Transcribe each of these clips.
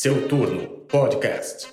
Seu Turno Podcast.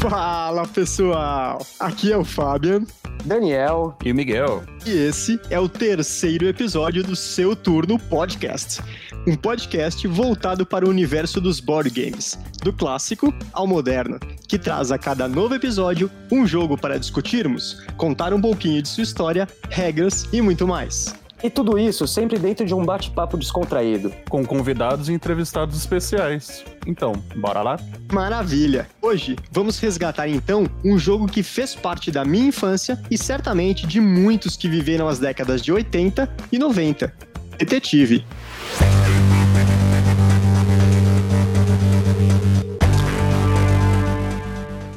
Fala pessoal, aqui é o Fabian. Daniel e o Miguel. E esse é o terceiro episódio do Seu Turno Podcast. Um podcast voltado para o universo dos board games, do clássico ao moderno, que traz a cada novo episódio um jogo para discutirmos, contar um pouquinho de sua história, regras e muito mais. E tudo isso sempre dentro de um bate-papo descontraído. Com convidados e entrevistados especiais. Então, bora lá? Maravilha! Hoje vamos resgatar então um jogo que fez parte da minha infância e certamente de muitos que viveram as décadas de 80 e 90. Detetive.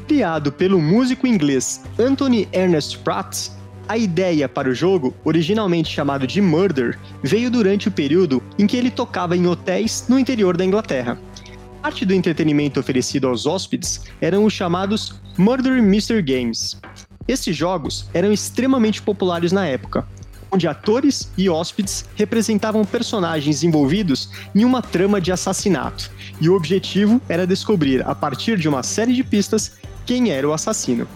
Criado pelo músico inglês Anthony Ernest Pratt, a ideia para o jogo, originalmente chamado de Murder, veio durante o período em que ele tocava em hotéis no interior da Inglaterra. Parte do entretenimento oferecido aos hóspedes eram os chamados Murder Mystery Games. Esses jogos eram extremamente populares na época, onde atores e hóspedes representavam personagens envolvidos em uma trama de assassinato, e o objetivo era descobrir, a partir de uma série de pistas, quem era o assassino.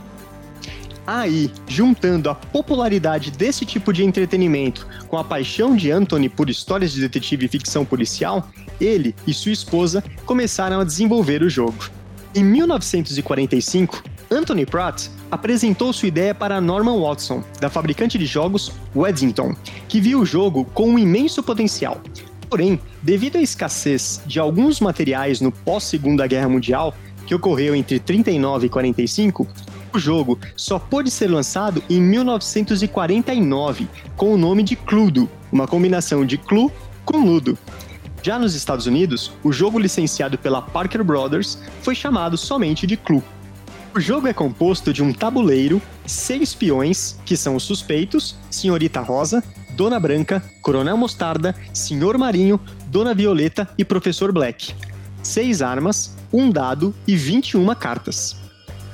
Aí, juntando a popularidade desse tipo de entretenimento com a paixão de Anthony por histórias de detetive e ficção policial, ele e sua esposa começaram a desenvolver o jogo. Em 1945, Anthony Pratt apresentou sua ideia para Norman Watson, da fabricante de jogos Weddington, que viu o jogo com um imenso potencial. Porém, devido à escassez de alguns materiais no pós-Segunda Guerra Mundial, que ocorreu entre 39 e 45, o jogo só pôde ser lançado em 1949 com o nome de Cluedo, uma combinação de Clue com Ludo. Já nos Estados Unidos, o jogo licenciado pela Parker Brothers foi chamado somente de Clue. O jogo é composto de um tabuleiro, seis peões, que são os suspeitos, Senhorita Rosa, Dona Branca, Coronel Mostarda, Senhor Marinho, Dona Violeta e Professor Black. Seis armas, um dado e 21 cartas.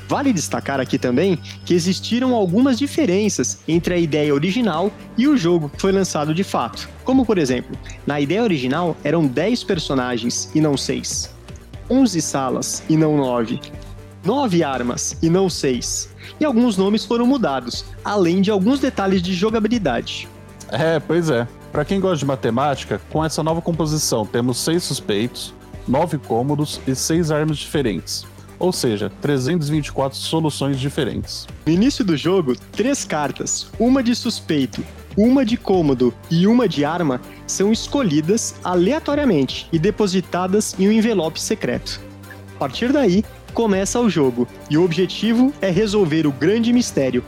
Vale destacar aqui também que existiram algumas diferenças entre a ideia original e o jogo que foi lançado de fato. Como, por exemplo, na ideia original eram 10 personagens e não 6, 11 salas e não 9, 9 armas e não 6, e alguns nomes foram mudados, além de alguns detalhes de jogabilidade. É, pois é. Para quem gosta de matemática, com essa nova composição temos 6 suspeitos, 9 cômodos e 6 armas diferentes ou seja, 324 soluções diferentes. No início do jogo, três cartas, uma de suspeito, uma de cômodo e uma de arma, são escolhidas aleatoriamente e depositadas em um envelope secreto. A partir daí, começa o jogo, e o objetivo é resolver o grande mistério.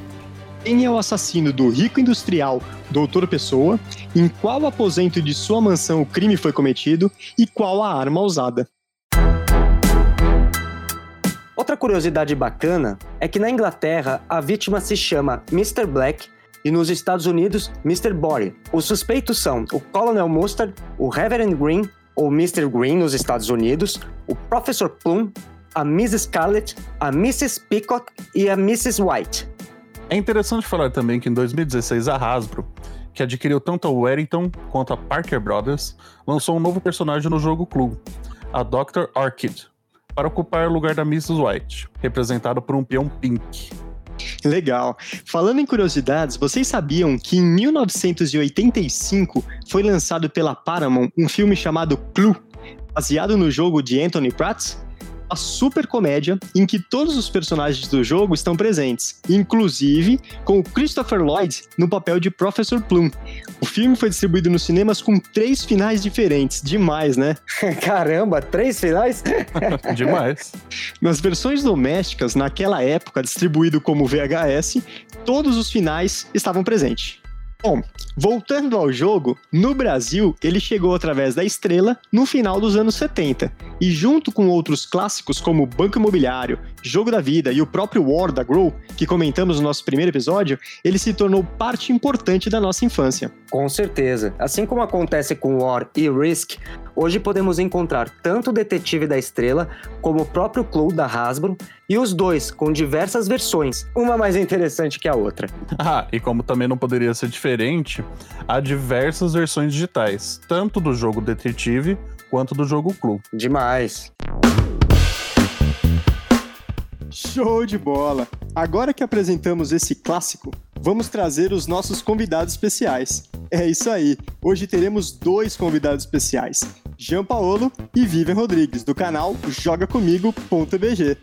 Quem é o assassino do rico industrial Doutor Pessoa, em qual aposento de sua mansão o crime foi cometido e qual a arma usada. Outra curiosidade bacana é que na Inglaterra a vítima se chama Mr. Black e nos Estados Unidos Mr. Body. Os suspeitos são o Colonel Mustard, o Reverend Green, ou Mr. Green nos Estados Unidos, o Professor Plum, a Miss Scarlett, a Mrs. Peacock e a Mrs. White. É interessante falar também que em 2016 a Hasbro, que adquiriu tanto a Warrington quanto a Parker Brothers, lançou um novo personagem no jogo Clue, a Dr. Orchid, para ocupar o lugar da Mrs. White, representado por um peão pink. Legal. Falando em curiosidades, vocês sabiam que em 1985 foi lançado pela Paramount um filme chamado Clue, baseado no jogo de Anthony Pratt? Uma super comédia em que todos os personagens do jogo estão presentes, inclusive com o Christopher Lloyd no papel de Professor Plum. O filme foi distribuído nos cinemas com três finais diferentes. Demais, né? Caramba, três finais? Demais. Nas versões domésticas, naquela época, distribuído como VHS, todos os finais estavam presentes. Bom, voltando ao jogo, no Brasil ele chegou através da Estrela no final dos anos 70 e junto com outros clássicos como Banco Imobiliário, Jogo da Vida e o próprio War da Grow, que comentamos no nosso primeiro episódio, ele se tornou parte importante da nossa infância. Com certeza. Assim como acontece com War e Risk, hoje podemos encontrar tanto o Detetive da Estrela como o próprio Clue da Hasbro, e os dois com diversas versões, uma mais interessante que a outra. Ah, e como também não poderia ser diferente, há diversas versões digitais, tanto do jogo Detetive quanto do jogo Clue. Demais. Show de bola! Agora que apresentamos esse clássico, vamos trazer os nossos convidados especiais. É isso aí, hoje teremos dois convidados especiais, Jean Paolo e Vivian Rodrigues, do canal jogacomigo.bg.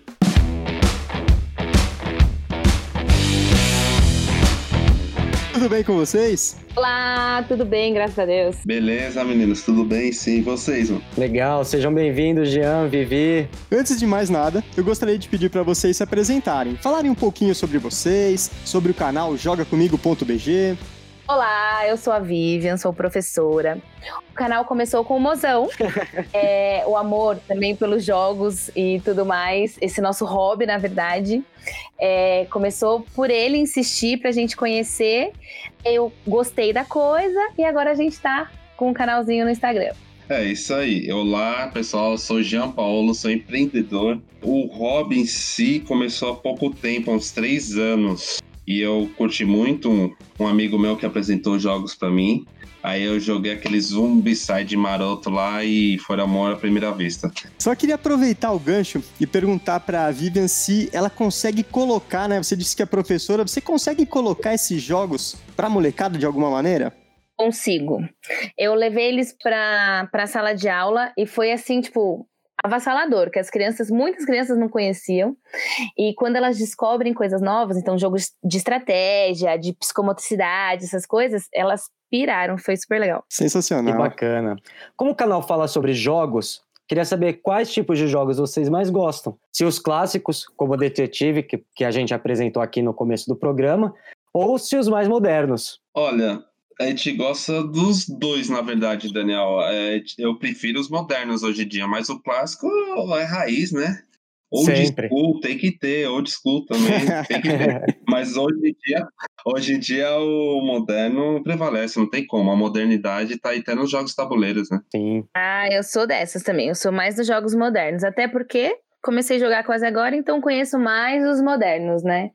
Tudo bem com vocês? Olá, tudo bem, graças a Deus. Beleza, meninos, tudo bem? Sim, e vocês, mano? Legal, sejam bem-vindos, Jean, Vivi. Antes de mais nada, eu gostaria de pedir para vocês se apresentarem, falarem um pouquinho sobre vocês, sobre o canal jogacomigo.bg. Olá, eu sou a Vivian, sou professora. O canal começou com o mozão, é, o amor também pelos jogos e tudo mais, esse nosso hobby, na verdade. É, começou por ele insistir pra gente conhecer. Eu gostei da coisa e agora a gente tá com um canalzinho no Instagram. É isso aí. Olá, pessoal. Sou Jean Paulo, sou empreendedor. O hobby em si começou há pouco tempo, há uns três anos. E eu curti muito um, um amigo meu que apresentou jogos para mim. Aí eu joguei aquele Zombicide maroto lá e foi amor à primeira vista. Só queria aproveitar o gancho e perguntar para a Vivian se ela consegue colocar, né? Você disse que é professora, você consegue colocar esses jogos para molecada de alguma maneira? Consigo. Eu levei eles para a sala de aula e foi assim, tipo, avassalador, que as crianças, muitas crianças não conheciam. E quando elas descobrem coisas novas, então jogos de estratégia, de psicomotricidade, essas coisas, elas piraram, foi super legal. Sensacional. Que bacana. Como o canal fala sobre jogos, queria saber quais tipos de jogos vocês mais gostam. Se os clássicos, como o Detetive, que, que a gente apresentou aqui no começo do programa, ou se os mais modernos. Olha, a gente gosta dos dois, na verdade, Daniel. É, eu prefiro os modernos hoje em dia, mas o clássico é raiz, né? Old Sempre. school tem que ter, old school também tem que ter. Mas hoje em dia, hoje em dia o moderno prevalece, não tem como. A modernidade tá aí até nos jogos tabuleiros, né? Sim. Ah, eu sou dessas também. Eu sou mais dos jogos modernos. Até porque comecei a jogar quase agora, então conheço mais os modernos, né?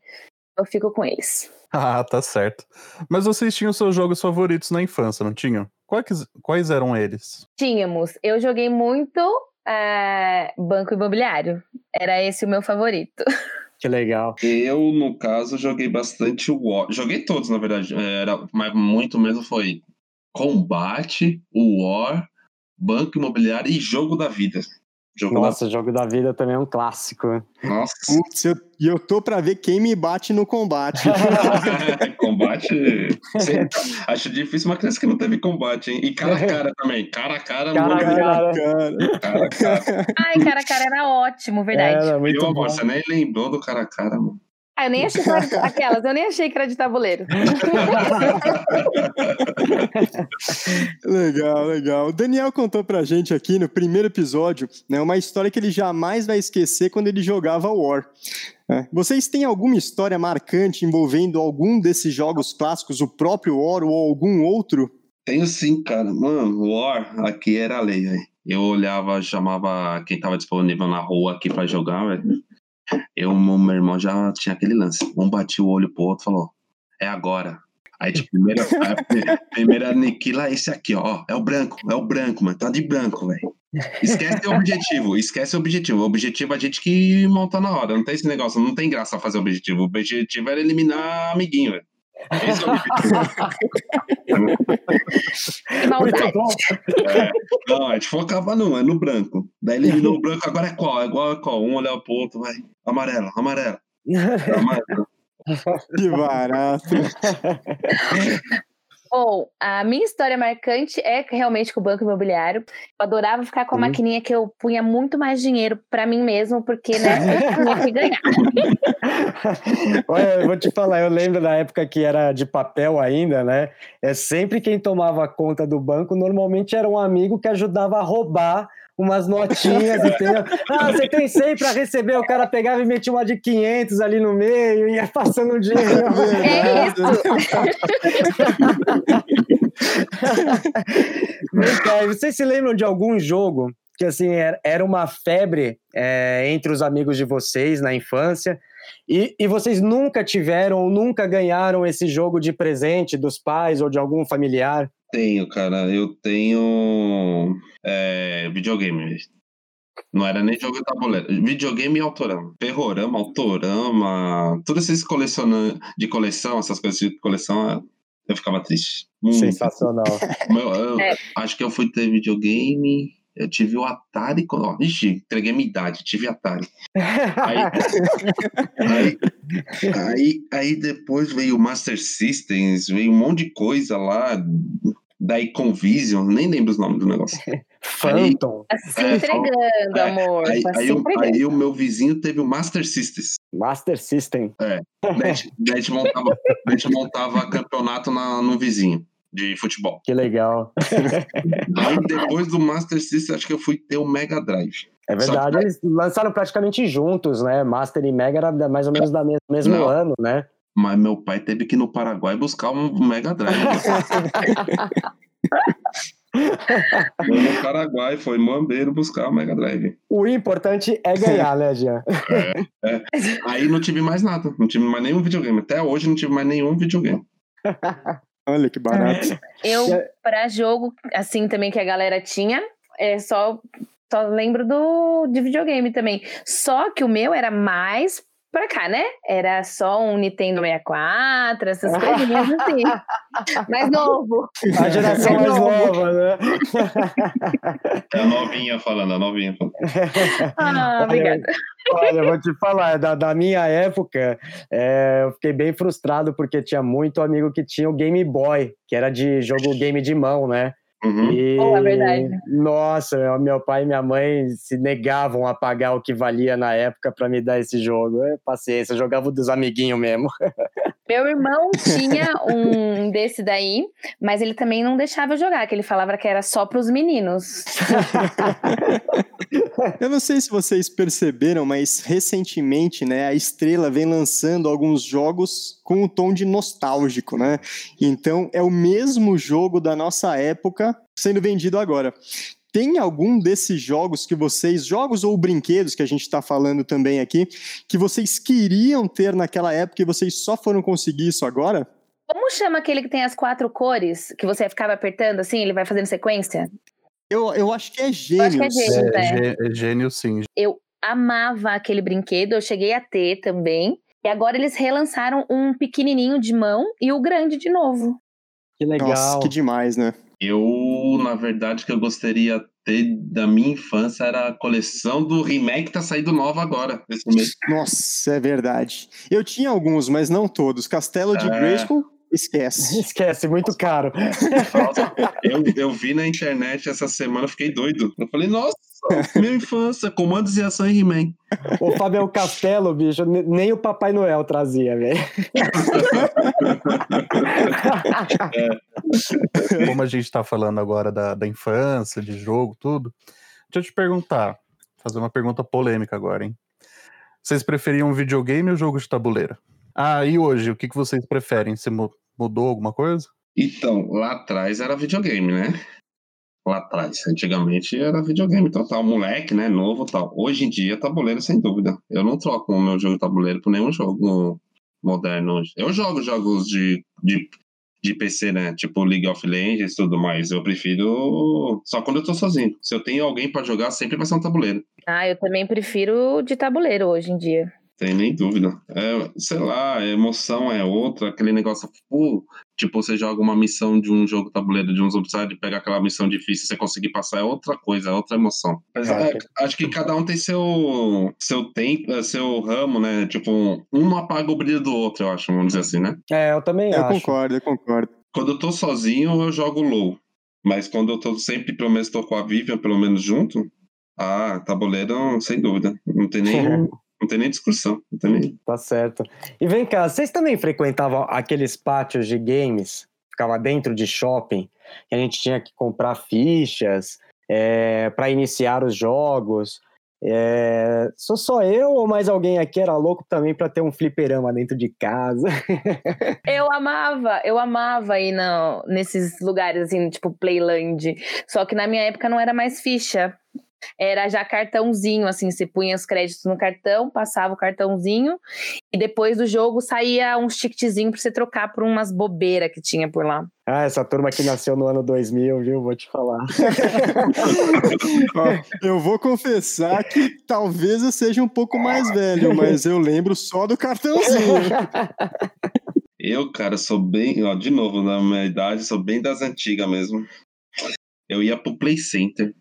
Eu fico com eles. Ah, tá certo. Mas vocês tinham seus jogos favoritos na infância, não tinham? Quais, quais eram eles? Tínhamos. Eu joguei muito é, Banco Imobiliário. Era esse o meu favorito. Que legal. Eu, no caso, joguei bastante o War. Joguei todos, na verdade. Era, mas muito mesmo foi Combate, o War, Banco Imobiliário e Jogo da Vida. Jogo Nossa, o jogo da vida também é um clássico. da... Nossa. Putz, eu- e eu tô pra ver quem me bate no combate. combate. Acho difícil uma criança que não teve combate, hein? E cara a cara também. Cara a cara, Cara a muito- cara. Cara, cara a cara. Ai, cara, a cara era ótimo, verdade. Era muito Meu bom. amor, você nem lembrou do cara a cara, mano. Ah, eu nem achei que era aquelas, eu nem achei que era de tabuleiro. Legal, legal. O Daniel contou pra gente aqui no primeiro episódio né, uma história que ele jamais vai esquecer quando ele jogava War. É. Vocês têm alguma história marcante envolvendo algum desses jogos clássicos, o próprio War ou algum outro? Tenho sim, cara. Mano, War aqui era a lei, velho. Eu olhava, chamava quem tava disponível na rua aqui pra jogar, velho. Eu, meu irmão já tinha aquele lance. Um batia o olho pro outro e falou: é agora. Aí, tipo, primeiro, a primeiro aniquila esse aqui, ó. É o branco, é o branco, mano. Tá de branco, velho. Esquece o objetivo, esquece o objetivo. O objetivo é a gente que monta na hora. Não tem esse negócio, não tem graça fazer o objetivo. O objetivo era eliminar amiguinho, velho. É. Muito bom. É, não, a gente focava no, é no branco. Daí eliminou o branco, agora é qual? É igual a qual? Um olhar pro outro, vai. Amarelo, amarelo. amarelo. Que barato. Bom, a minha história marcante é realmente com o Banco Imobiliário. Eu adorava ficar com a Sim. maquininha que eu punha muito mais dinheiro pra mim mesmo, porque, né, eu tinha que ganhar. Olha, eu vou te falar, eu lembro da época que era de papel ainda, né? É sempre quem tomava conta do banco, normalmente era um amigo que ajudava a roubar umas notinhas, entendeu? Ah, você tem 100 para receber, o cara pegava e metia uma de 500 ali no meio, e ia passando o dinheiro. É isso. Vem cá, vocês se lembram de algum jogo que assim era- era uma febre é, entre os amigos de vocês na infância e, e vocês nunca tiveram ou nunca ganharam esse jogo de presente dos pais ou de algum familiar? Tenho, cara. Eu tenho é, videogame. Não era nem jogo de tabuleiro. Videogame e autorama. Perrorama, autorama, todos esses colecionando de coleção, essas coisas de coleção, eu ficava triste. Muito. Sensacional. Meu, eu É. Acho que eu fui ter videogame. Eu tive o Atari. ó, Ixi, entreguei minha idade, tive Atari. Aí, aí, aí, aí depois veio o Master Systems, veio um monte de coisa lá. Da Iconvision, nem lembro os nomes do negócio. Phantom, Tá se É, entregando, é, amor. Aí, tá aí entregando. aí o meu vizinho teve o Master Systems. Master System. Gente- daí a gente montava, daí a gente montava campeonato na, no vizinho de futebol. Que legal. Aí depois do Master System, acho que eu fui ter o Mega Drive. É verdade, eles lançaram praticamente juntos, né? Master e Mega era da- mais ou menos do mesmo Não. ano, né? Mas meu pai teve que ir no Paraguai buscar um Mega Drive. Foi no Paraguai, foi em Mambeiro buscar o Mega Drive. O importante é ganhar, né, Jean? Aí não tive mais nada, não tive mais nenhum videogame. Até hoje não tive mais nenhum videogame. Olha que barato. Eu, É. pra jogo, assim, também que a galera tinha, é só, só lembro do de videogame também. Só que o meu era mais pra cá, né? Era só um Nintendo 64, essas coisinhas assim. mais novo. A geração É mais novo. nova, né? É a novinha falando, a novinha falando. Ah, obrigada. Olha, eu vou te falar, da, da minha época, é, eu fiquei bem frustrado porque tinha muito amigo que tinha o Game Boy, que era de jogo game de mão, né? Uhum. E, Oh, é verdade. Nossa, meu- meu pai e minha mãe se negavam a pagar o que valia na época para me dar esse jogo. É, paciência, eu jogava o dos amiguinhos mesmo. Meu irmão tinha um desse daí, mas ele também não deixava eu jogar, que ele falava que era só pros meninos. Eu não sei se vocês perceberam, mas recentemente, né, a Estrela vem lançando alguns jogos com um tom de nostálgico, né? Então é o mesmo jogo da nossa época sendo vendido agora. Tem algum desses jogos que vocês, jogos ou brinquedos que a gente está falando também aqui, que vocês queriam ter naquela época e vocês só foram conseguir isso agora? Como chama aquele que tem as quatro cores, que você ficava apertando assim, ele vai fazendo sequência? Eu, eu acho que é que é gênio, É, né? gê- é gênio, sim. Eu amava aquele brinquedo, eu cheguei a ter também. E agora eles relançaram um pequenininho de mão e o grande de novo. Que legal. Nossa, que demais, né? Eu, na verdade, que eu gostaria ter da minha infância era a coleção do remake que tá saindo nova agora. Nossa, é verdade. Eu tinha alguns, mas não todos. Castelo de É. Grayskull, esquece. Esquece, muito caro. Nossa, eu, eu vi na internet essa semana, fiquei doido. Eu falei, nossa, minha infância, comandos e ação e He-Man. O Fabião Castelo, bicho, ne- nem o Papai Noel trazia, velho. Como a gente tá falando agora da, da infância, de jogo, tudo, deixa eu te perguntar, fazer uma pergunta polêmica agora, hein? Vocês preferiam videogame ou jogo de tabuleiro? Ah, e hoje, o que, que vocês preferem? Você mu- mudou alguma coisa? Então, lá atrás era videogame, né? Lá atrás, antigamente era videogame total, moleque, né? Novo e tal. Hoje em dia, tabuleiro, sem dúvida. Eu não troco o meu jogo de tabuleiro por nenhum jogo moderno hoje. Eu jogo jogos de, de, de PC, né? Tipo League of Legends e tudo mais. Eu prefiro só quando eu tô sozinho. Se eu tenho alguém pra jogar, sempre vai ser um tabuleiro. Ah, eu também prefiro de tabuleiro hoje em dia. Tem nem dúvida. É, sei lá, a emoção é outra, aquele negócio, pô, tipo, você joga uma missão de um jogo tabuleiro de uns upside, pega aquela missão difícil, você conseguir passar, é outra coisa, é outra emoção. Mas, é, acho que cada um tem seu, seu tempo, é, seu ramo, né? Tipo, um apaga o brilho do outro, eu acho, vamos dizer assim, né? É, eu também Eu acho. concordo, eu concordo. Quando eu tô sozinho, eu jogo low. Mas quando eu tô sempre, pelo menos, tô com a Vivian, pelo menos junto, ah, tabuleiro, sem dúvida. Não tem nem, tem nem discussão. Não tem nem... Tá certo. E vem cá, vocês também frequentavam aqueles pátios de games? Ficava dentro de shopping, que a gente tinha que comprar fichas é, para iniciar os jogos. É, sou só eu ou mais alguém aqui era louco também para ter um fliperama dentro de casa? eu amava, eu amava ir no, nesses lugares assim, tipo Playland. Só que na minha época não era mais ficha era já cartãozinho, assim, você punha os créditos no cartão, passava o cartãozinho, e depois do jogo saía um ticketzinho pra você trocar por umas bobeiras que tinha por lá. Ah, essa turma que nasceu no ano 2000, viu? Vou te falar. eu vou confessar que talvez eu seja um pouco mais velho, mas eu lembro só do cartãozinho. Eu, cara, sou bem, ó, de novo, na minha idade, sou bem das antigas mesmo. Eu ia pro Play Center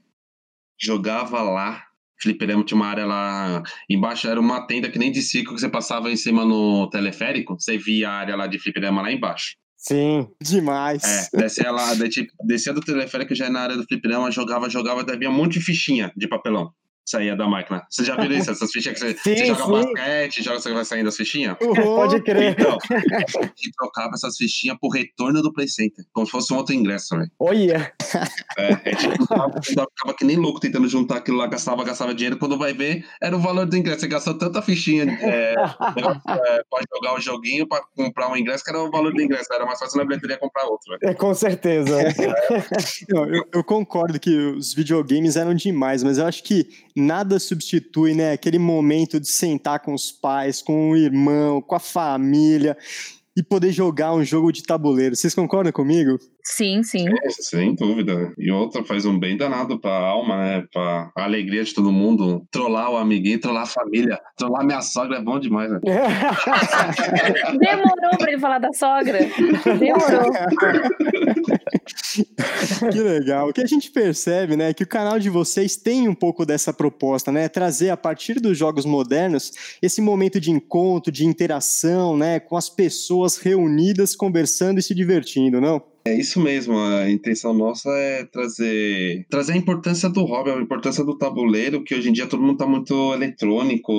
jogava lá. Fliperama tinha uma área lá embaixo, era uma tenda que nem de ciclo que você passava em cima no teleférico, você via a área lá de fliperama lá embaixo. Sim. Demais. É, descia lá, descia do teleférico já na área do fliperama, jogava, jogava, havia um monte de fichinha de papelão saía da máquina. Você já viu isso? Essas fichinhas que você, sim, você joga sim. basquete, joga, você vai saindo as fichinhas? Uhum. Pode crer. Então, e trocava essas fichinhas por retorno do Play Center, como se fosse um outro ingresso, velho. Olha! É, é tipo, ficava que nem louco tentando juntar aquilo lá, gastava, gastava dinheiro, quando vai ver, era o valor do ingresso. Você gastou tanta fichinha é, é, pode jogar o joguinho pra comprar um ingresso, que era o valor do ingresso. Era mais fácil na bilheteria comprar outro, velho. É, com certeza. eu, eu, eu concordo que os videogames eram demais, mas eu acho que nada substitui, né, aquele momento de sentar com os pais, com o irmão, com a família e poder jogar um jogo de tabuleiro. Vocês concordam comigo? Sim, sim. É, sem dúvida. E outra faz um bem danado pra alma, né? Pra alegria de todo mundo. Trollar o amiguinho, trollar a família. Trollar minha sogra é bom demais, né? Demorou pra ele falar da sogra. Demorou. que legal. O que a gente percebe, né, é que o canal de vocês tem um pouco dessa proposta, né? Trazer a partir dos jogos modernos esse momento de encontro, de interação, né, com as pessoas reunidas, conversando e se divertindo, não? É isso mesmo, a intenção nossa é trazer, trazer a importância do hobby, a importância do tabuleiro, que hoje em dia todo mundo tá muito eletrônico,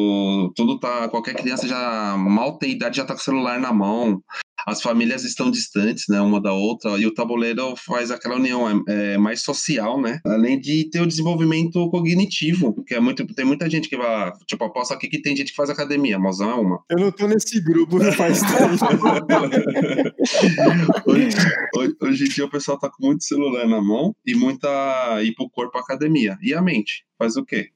tudo tá, qualquer criança já mal tem idade já tá com o celular na mão as famílias estão distantes, né, uma da outra, e o tabuleiro faz aquela união é, é, mais social, né? Além de ter o desenvolvimento cognitivo, que é muito, tem muita gente que vai, tipo, aposto aqui que tem gente que faz academia, mozão é uma. Eu não tô nesse grupo não faz hoje, hoje, hoje, em dia o pessoal tá com muito celular na mão e muita ir pro corpo academia. E a mente? Faz o quê?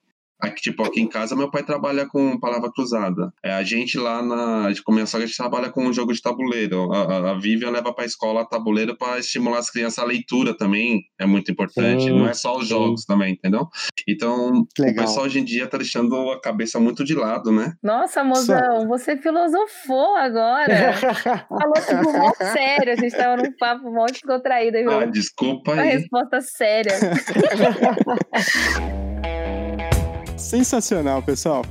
Aqui, tipo, aqui em casa, meu pai trabalha com palavra cruzada. É, a gente lá na. A gente começou, a gente trabalha com um jogo de tabuleiro. A, a Vivian leva pra escola tabuleiro para estimular as crianças a leitura também. É muito importante. Não é só os jogos sim. também, entendeu? Então, Legal. o pessoal hoje em dia tá deixando a cabeça muito de lado, né? Nossa, mozão, você filosofou agora. Falou tipo mó sério. A gente tava num papo mó descontraído. Viu? Ah, desculpa aí. Uma resposta séria. Sensacional, pessoal.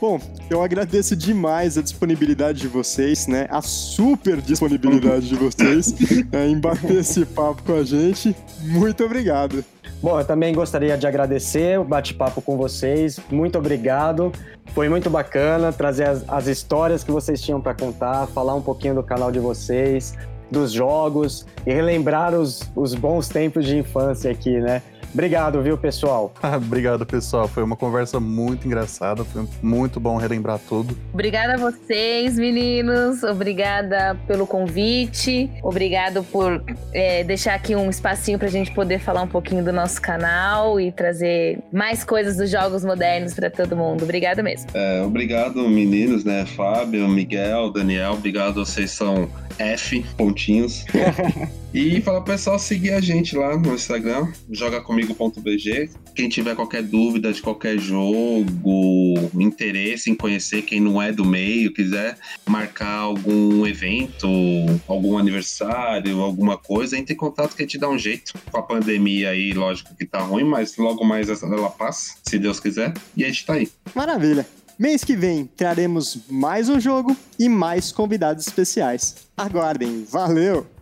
Bom, eu agradeço demais a disponibilidade de vocês, né? A super disponibilidade de vocês né, em bater esse papo com a gente. Muito obrigado. Bom, eu também gostaria de agradecer o bate-papo com vocês. Muito obrigado. Foi muito bacana trazer as, as histórias que vocês tinham para contar, falar um pouquinho do canal de vocês, dos jogos e relembrar os, os bons tempos de infância aqui, né? Obrigado, viu, pessoal? Obrigado, pessoal. Foi uma conversa muito engraçada. Foi muito bom relembrar tudo. Obrigada a vocês, meninos. Obrigada pelo convite. Obrigado por é, deixar aqui um espacinho para a gente poder falar um pouquinho do nosso canal e trazer mais coisas dos jogos modernos para todo mundo. Obrigado mesmo. É, obrigado, meninos, né? Fábio, Miguel, Daniel. Obrigado, vocês são F, pontinhos. e falar pro pessoal seguir a gente lá no Instagram, jogacomigo.bg. Quem tiver qualquer dúvida de qualquer jogo, interesse em conhecer quem não é do meio, quiser marcar algum evento, algum aniversário, alguma coisa, entre em contato que a gente dá um jeito. Com a pandemia aí, lógico que tá ruim, mas logo mais ela passa, se Deus quiser, e a gente tá aí. Maravilha. Mês que vem traremos mais um jogo e mais convidados especiais. Aguardem, valeu!